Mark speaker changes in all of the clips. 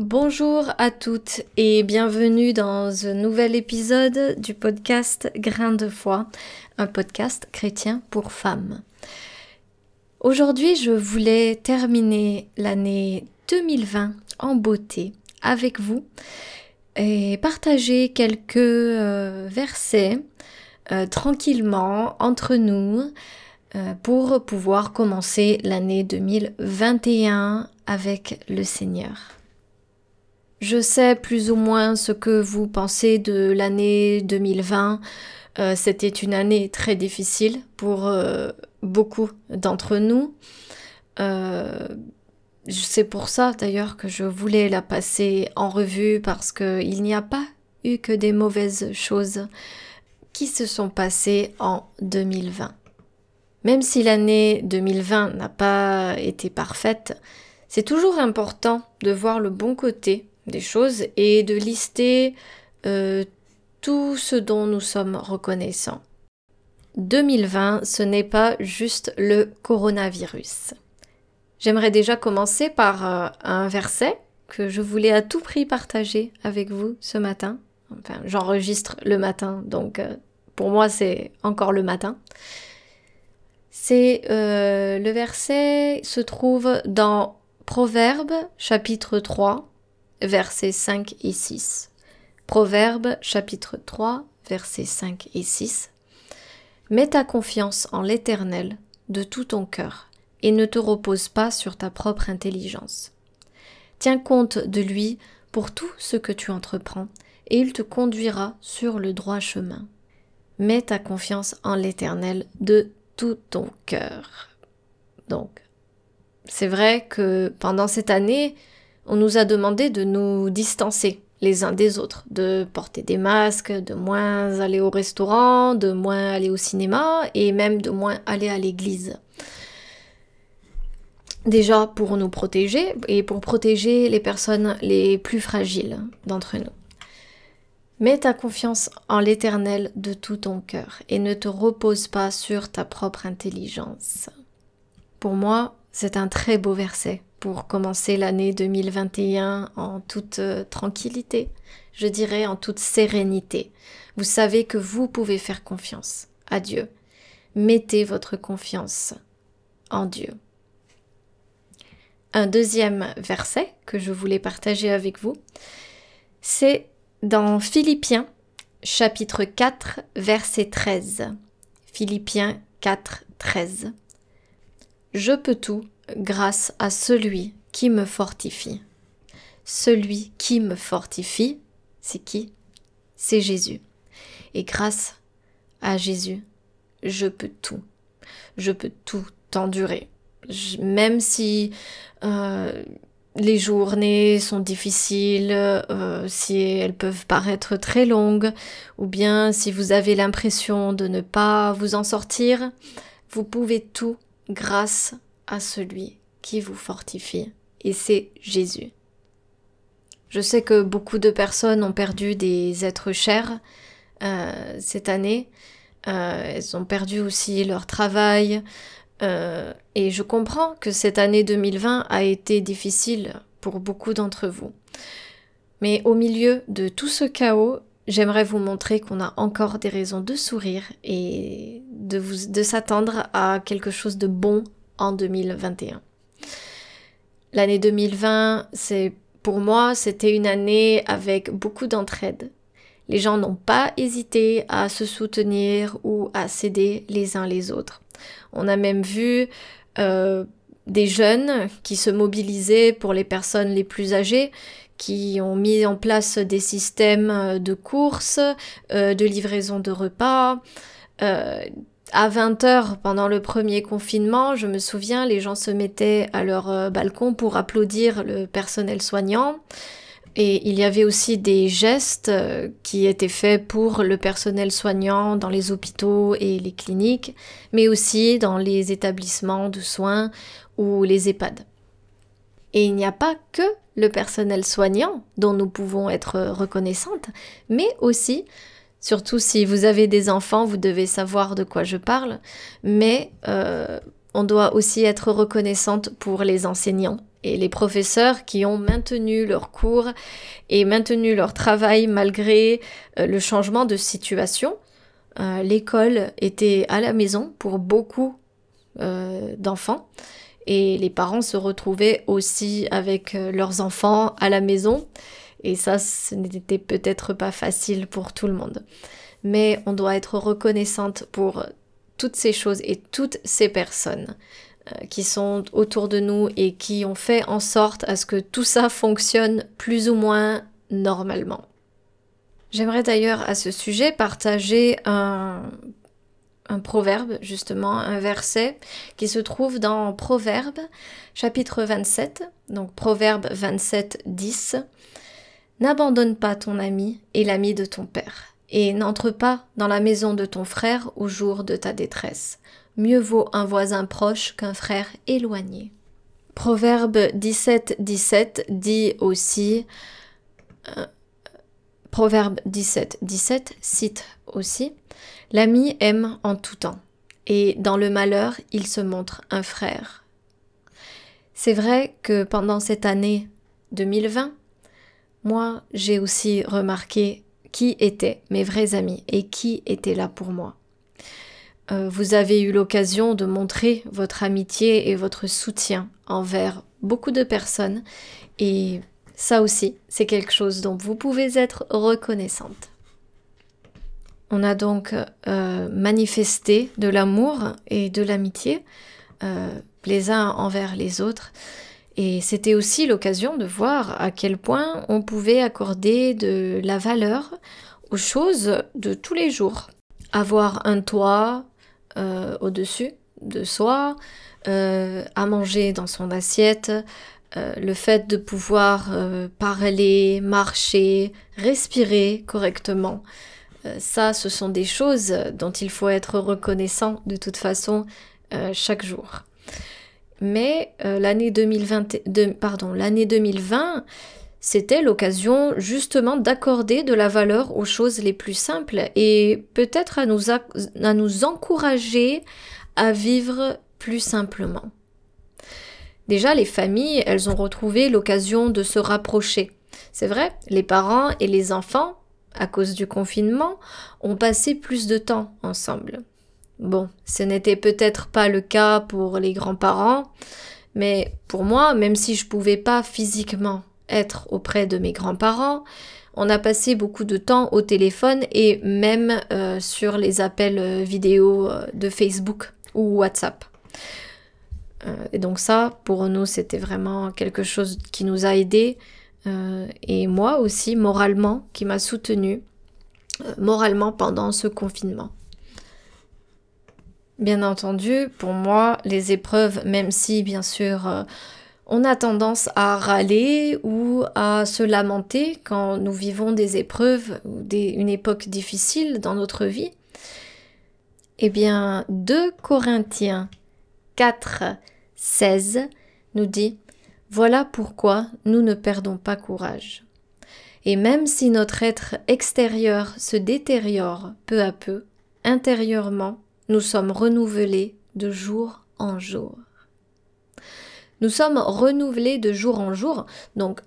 Speaker 1: Bonjour à toutes et bienvenue dans un nouvel épisode du podcast Grain de foi, un podcast chrétien pour femmes. Aujourd'hui, je voulais terminer l'année 2020 en beauté avec vous et partager quelques euh, versets euh, tranquillement entre nous euh, pour pouvoir commencer l'année 2021 avec le Seigneur. Je sais plus ou moins ce que vous pensez de l'année 2020. Euh, c'était une année très difficile pour euh, beaucoup d'entre nous. Euh, c'est pour ça d'ailleurs que je voulais la passer en revue parce qu'il n'y a pas eu que des mauvaises choses qui se sont passées en 2020. Même si l'année 2020 n'a pas été parfaite, c'est toujours important de voir le bon côté des choses et de lister euh, tout ce dont nous sommes reconnaissants. 2020, ce n'est pas juste le coronavirus. J'aimerais déjà commencer par euh, un verset que je voulais à tout prix partager avec vous ce matin. Enfin, j'enregistre le matin, donc euh, pour moi c'est encore le matin. C'est le verset se trouve dans Proverbe chapitre 3 versets 5 et 6. Proverbe chapitre 3, versets 5 et 6. Mets ta confiance en l'Éternel de tout ton cœur et ne te repose pas sur ta propre intelligence. Tiens compte de lui pour tout ce que tu entreprends et il te conduira sur le droit chemin. Mets ta confiance en l'Éternel de tout ton cœur. Donc, c'est vrai que pendant cette année, on nous a demandé de nous distancer les uns des autres, de porter des masques, de moins aller au restaurant, de moins aller au cinéma et même de moins aller à l'église. Déjà pour nous protéger et pour protéger les personnes les plus fragiles d'entre nous. Mets ta confiance en l'Éternel de tout ton cœur et ne te repose pas sur ta propre intelligence. Pour moi, c'est un très beau verset pour commencer l'année 2021 en toute euh, tranquillité, je dirais en toute sérénité. Vous savez que vous pouvez faire confiance à Dieu. Mettez votre confiance en Dieu. Un deuxième verset que je voulais partager avec vous, c'est dans Philippiens chapitre 4 verset 13. Philippiens 4 13. Je peux tout grâce à celui qui me fortifie. Celui qui me fortifie, c'est qui? C'est Jésus. Et grâce à Jésus, je peux tout. Je peux tout endurer. même si euh, les journées sont difficiles, euh, si elles peuvent paraître très longues, ou bien si vous avez l'impression de ne pas vous en sortir, vous pouvez tout grâce à celui qui vous fortifie, et c'est Jésus. Je sais que beaucoup de personnes ont perdu des êtres chers euh, cette année. Euh, elles ont perdu aussi leur travail. Euh, et je comprends que cette année 2020 a été difficile pour beaucoup d'entre vous. Mais au milieu de tout ce chaos, j'aimerais vous montrer qu'on a encore des raisons de sourire et de, s'attendre à quelque chose de bon en 2021. L'année 2020, c'est pour moi, c'était une année avec beaucoup d'entraide. Les gens n'ont pas hésité à se soutenir ou à s'aider les uns les autres. On a même vu euh, des jeunes qui se mobilisaient pour les personnes les plus âgées, qui ont mis en place des systèmes de courses, euh, de livraison de repas, euh, à 20h pendant le premier confinement, je me souviens, les gens se mettaient à leur euh, balcon pour applaudir le personnel soignant. Et il y avait aussi des gestes euh, qui étaient faits pour le personnel soignant dans les hôpitaux et les cliniques, mais aussi dans les établissements de soins ou les EHPAD. Et il n'y a pas que le personnel soignant dont nous pouvons être reconnaissantes, mais aussi Surtout si vous avez des enfants, vous devez savoir de quoi je parle. Mais euh, on doit aussi être reconnaissante pour les enseignants et les professeurs qui ont maintenu leurs cours et maintenu leur travail malgré euh, le changement de situation. Euh, l'école était à la maison pour beaucoup d'enfants et les parents se retrouvaient aussi avec leurs enfants à la maison et ça ce n'était peut-être pas facile pour tout le monde. Mais on doit être reconnaissante pour toutes ces choses et toutes ces personnes euh, qui sont autour de nous et qui ont fait en sorte à ce que tout ça fonctionne plus ou moins normalement. J'aimerais d'ailleurs à ce sujet partager un, un proverbe, justement, un verset qui se trouve dans Proverbe chapitre 27, donc Proverbe 27, 10. N'abandonne pas ton ami et l'ami de ton père, et n'entre pas dans la maison de ton frère au jour de ta détresse mieux vaut un voisin proche qu'un frère éloigné. Proverbe 17, 17 dit aussi, euh, Proverbe 17, 17 cite aussi, L'ami aime en tout temps, et dans le malheur, il se montre un frère. C'est vrai que pendant cette année 2020, moi, j'ai aussi remarqué qui étaient mes vrais amis et qui étaient là pour moi. Euh, vous avez eu l'occasion de montrer votre amitié et votre soutien envers beaucoup de personnes et ça aussi, c'est quelque chose dont vous pouvez être reconnaissante. On a donc euh, manifesté de l'amour et de l'amitié euh, les uns envers les autres. Et c'était aussi l'occasion de voir à quel point on pouvait accorder de la valeur aux choses de tous les jours. Avoir un toit, euh, au-dessus de soi, à manger dans son assiette, le fait de pouvoir parler, marcher, respirer correctement. Ça, ce sont des choses dont il faut être reconnaissant de toute façon chaque jour. Mais l'année 2020, pardon, l'année 2020, c'était l'occasion justement d'accorder de la valeur aux choses les plus simples et peut-être à nous, à nous encourager à vivre plus simplement. Déjà, les familles, elles ont retrouvé l'occasion de se rapprocher. C'est vrai, les parents et les enfants, à cause du confinement, ont passé plus de temps ensemble. Bon, ce n'était peut-être pas le cas pour les grands-parents, mais pour moi, même si je pouvais pas physiquement être auprès de mes grands-parents. On a passé beaucoup de temps au téléphone et même euh, sur les appels euh, vidéo euh, de Facebook ou WhatsApp. et donc ça, pour nous, c'était vraiment quelque chose qui nous a aidés. Et moi aussi, moralement, qui m'a soutenu moralement pendant ce confinement. Bien entendu, pour moi, les épreuves, même si bien sûr on a tendance à râler ou à se lamenter quand nous vivons des épreuves ou une époque difficile dans notre vie. Eh bien, 2 Corinthiens 4, 16 nous dit Voilà pourquoi nous ne perdons pas courage. Et même si notre être extérieur se détériore peu à peu, intérieurement, nous sommes renouvelés de jour en jour. Nous sommes renouvelés de jour en jour, donc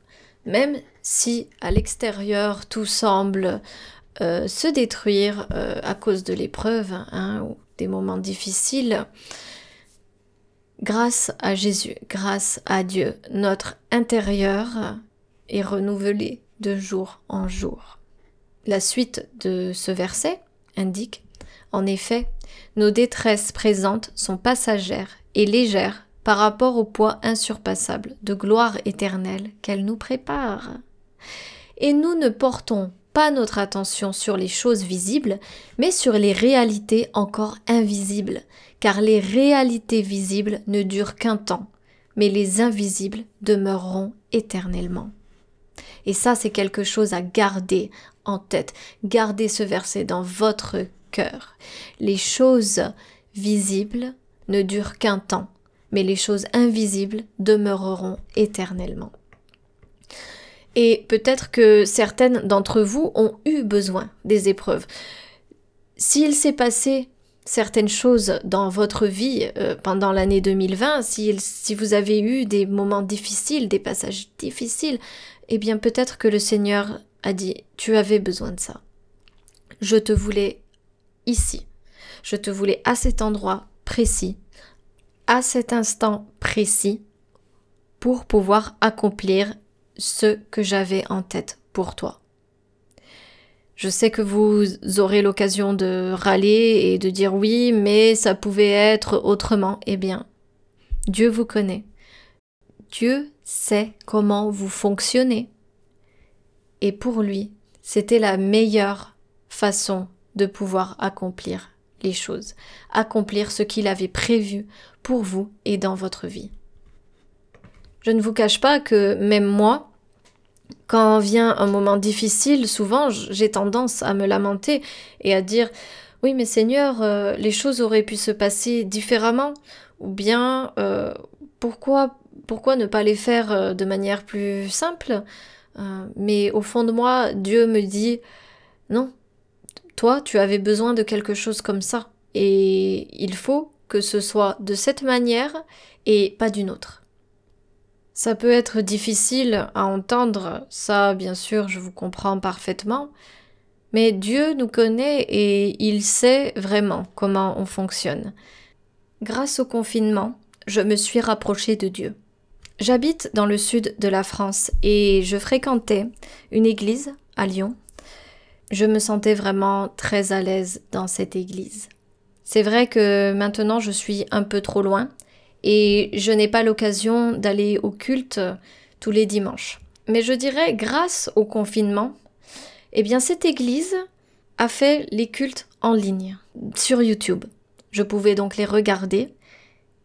Speaker 1: même si à l'extérieur tout semble euh, se détruire euh, à cause de l'épreuve hein, ou des moments difficiles, grâce à Jésus, grâce à Dieu, notre intérieur est renouvelé de jour en jour. La suite de ce verset indique, en effet, nos détresses présentes sont passagères et légères par rapport au poids insurpassable de gloire éternelle qu'elle nous prépare. Et nous ne portons pas notre attention sur les choses visibles, mais sur les réalités encore invisibles, car les réalités visibles ne durent qu'un temps, mais les invisibles demeureront éternellement. Et ça, c'est quelque chose à garder en tête. Gardez ce verset dans votre cœur. Les choses visibles ne durent qu'un temps, mais les choses invisibles demeureront éternellement. Et peut-être que certaines d'entre vous ont eu besoin des épreuves. S'il s'est passé certaines choses dans votre vie euh, pendant l'année 2020, si, si vous avez eu des moments difficiles, des passages difficiles, eh bien peut-être que le Seigneur a dit, tu avais besoin de ça. Je te voulais ici. Je te voulais à cet endroit précis, à cet instant précis, pour pouvoir accomplir ce que j'avais en tête pour toi. Je sais que vous aurez l'occasion de râler et de dire oui, mais ça pouvait être autrement. Eh bien, Dieu vous connaît. Dieu sait comment vous fonctionnez. Et pour lui, c'était la meilleure façon de pouvoir accomplir les choses, accomplir ce qu'il avait prévu pour vous et dans votre vie. Je ne vous cache pas que même moi, quand vient un moment difficile, souvent j'ai tendance à me lamenter et à dire oui mais Seigneur, euh, les choses auraient pu se passer différemment. Ou bien euh, pourquoi pourquoi ne pas les faire euh, de manière plus simple? Mais au fond de moi, Dieu me dit non, toi tu avais besoin de quelque chose comme ça. Et il faut que ce soit de cette manière et pas d'une autre. Ça peut être difficile à entendre, ça bien sûr je vous comprends parfaitement, mais Dieu nous connaît et il sait vraiment comment on fonctionne. Grâce au confinement, je me suis rapprochée de Dieu. J'habite dans le sud de la France et je fréquentais une église à Lyon. Je me sentais vraiment très à l'aise dans cette église. C'est vrai que maintenant je suis un peu trop loin, et je n'ai pas l'occasion d'aller au culte tous les dimanches. Mais je dirais, grâce au confinement, eh bien cette église a fait les cultes en ligne sur YouTube. Je pouvais donc les regarder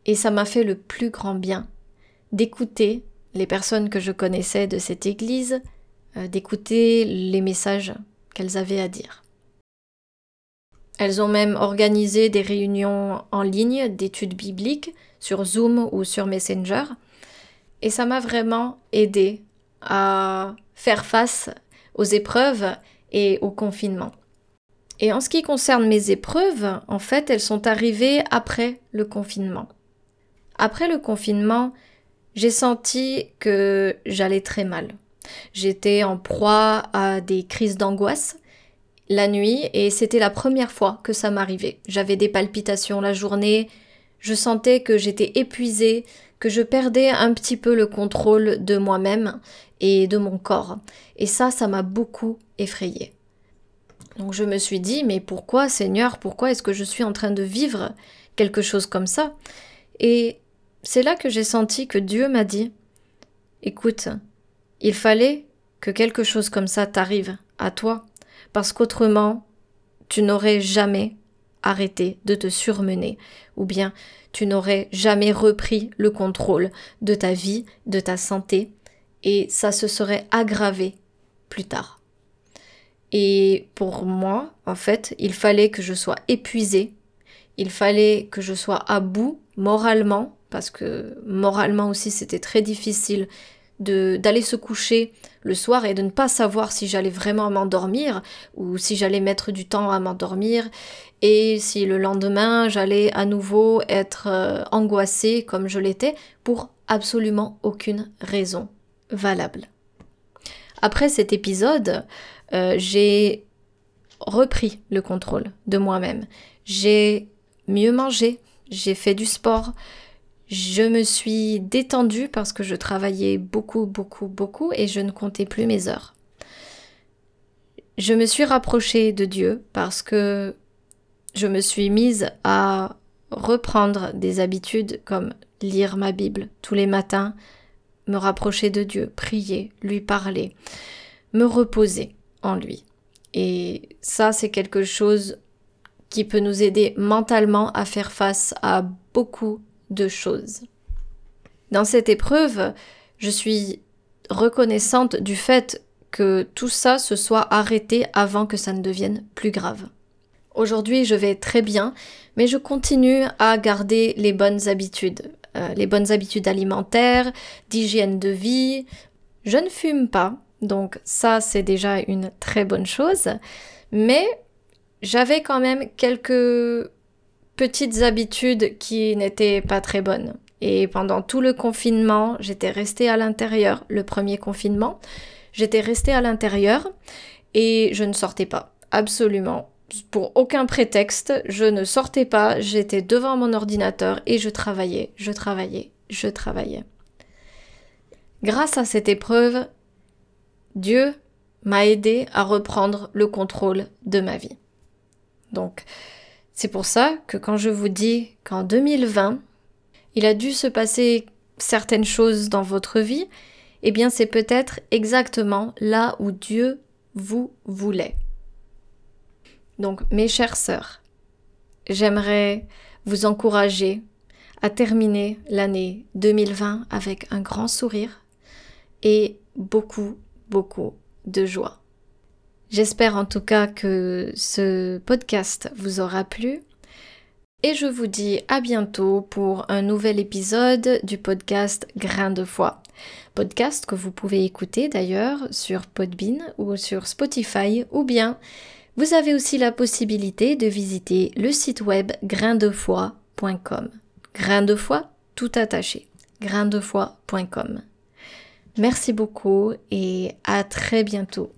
Speaker 1: et ça m'a fait le plus grand bien d'écouter les personnes que je connaissais de cette église, euh, d'écouter les messages qu'elles avaient à dire. Elles ont même organisé des réunions en ligne d'études bibliques sur Zoom ou sur Messenger. Et ça m'a vraiment aidé à faire face aux épreuves et au confinement. Et en ce qui concerne mes épreuves, en fait, elles sont arrivées après le confinement. Après le confinement, j'ai senti que j'allais très mal. J'étais en proie à des crises d'angoisse la nuit et c'était la première fois que ça m'arrivait. J'avais des palpitations la journée, je sentais que j'étais épuisée, que je perdais un petit peu le contrôle de moi-même et de mon corps. Et ça, ça m'a beaucoup effrayée. Donc je me suis dit, mais pourquoi Seigneur, pourquoi est-ce que je suis en train de vivre quelque chose comme ça? Et c'est là que j'ai senti que Dieu m'a dit, écoute, il fallait que quelque chose comme ça t'arrive à toi, parce qu'autrement, tu n'aurais jamais arrêté de te surmener, ou bien tu n'aurais jamais repris le contrôle de ta vie, de ta santé, et ça se serait aggravé plus tard. Et pour moi, en fait, il fallait que je sois épuisée, il fallait que je sois à bout moralement, parce que moralement aussi c'était très difficile d'aller se coucher le soir et de ne pas savoir si j'allais vraiment m'endormir ou si j'allais mettre du temps à m'endormir et si le lendemain j'allais à nouveau être euh, angoissée comme je l'étais pour absolument aucune raison valable. Après cet épisode, euh, j'ai repris le contrôle de moi-même. J'ai mieux mangé, j'ai fait du sport, je me suis détendue parce que je travaillais beaucoup, beaucoup, beaucoup et je ne comptais plus mes heures. Je me suis rapprochée de Dieu parce que je me suis mise à reprendre des habitudes comme lire ma Bible tous les matins, me rapprocher de Dieu, prier, lui parler, me reposer en lui. Et ça, c'est quelque chose qui peut nous aider mentalement à faire face à beaucoup de choses. Dans cette épreuve, je suis reconnaissante du fait que tout ça se soit arrêté avant que ça ne devienne plus grave. Aujourd'hui, je vais très bien, mais je continue à garder les bonnes habitudes, euh, les bonnes habitudes alimentaires, d'hygiène de vie. Je ne fume pas, donc ça c'est déjà une très bonne chose, mais j'avais quand même quelques petites habitudes qui n'étaient pas très bonnes. Et pendant tout le confinement, j'étais restée à l'intérieur. Le premier confinement, j'étais restée à l'intérieur et je ne sortais pas. Absolument. Pour aucun prétexte, je ne sortais pas, j'étais devant mon ordinateur et je travaillais, je travaillais, je travaillais. Grâce à cette épreuve, Dieu m'a aidé à reprendre le contrôle de ma vie. Donc, c'est pour ça que quand je vous dis qu'en 2020, il a dû se passer certaines choses dans votre vie, eh bien c'est peut-être exactement là où Dieu vous voulait. Donc mes chères sœurs, j'aimerais vous encourager à terminer l'année 2020 avec un grand sourire et beaucoup, beaucoup de joie. J'espère en tout cas que ce podcast vous aura plu et je vous dis à bientôt pour un nouvel épisode du podcast Grain de foi. Podcast que vous pouvez écouter d'ailleurs sur Podbean ou sur Spotify ou bien vous avez aussi la possibilité de visiter le site web graindefoi.com. Grain de foi tout attaché. graindefoi.com. Merci beaucoup et à très bientôt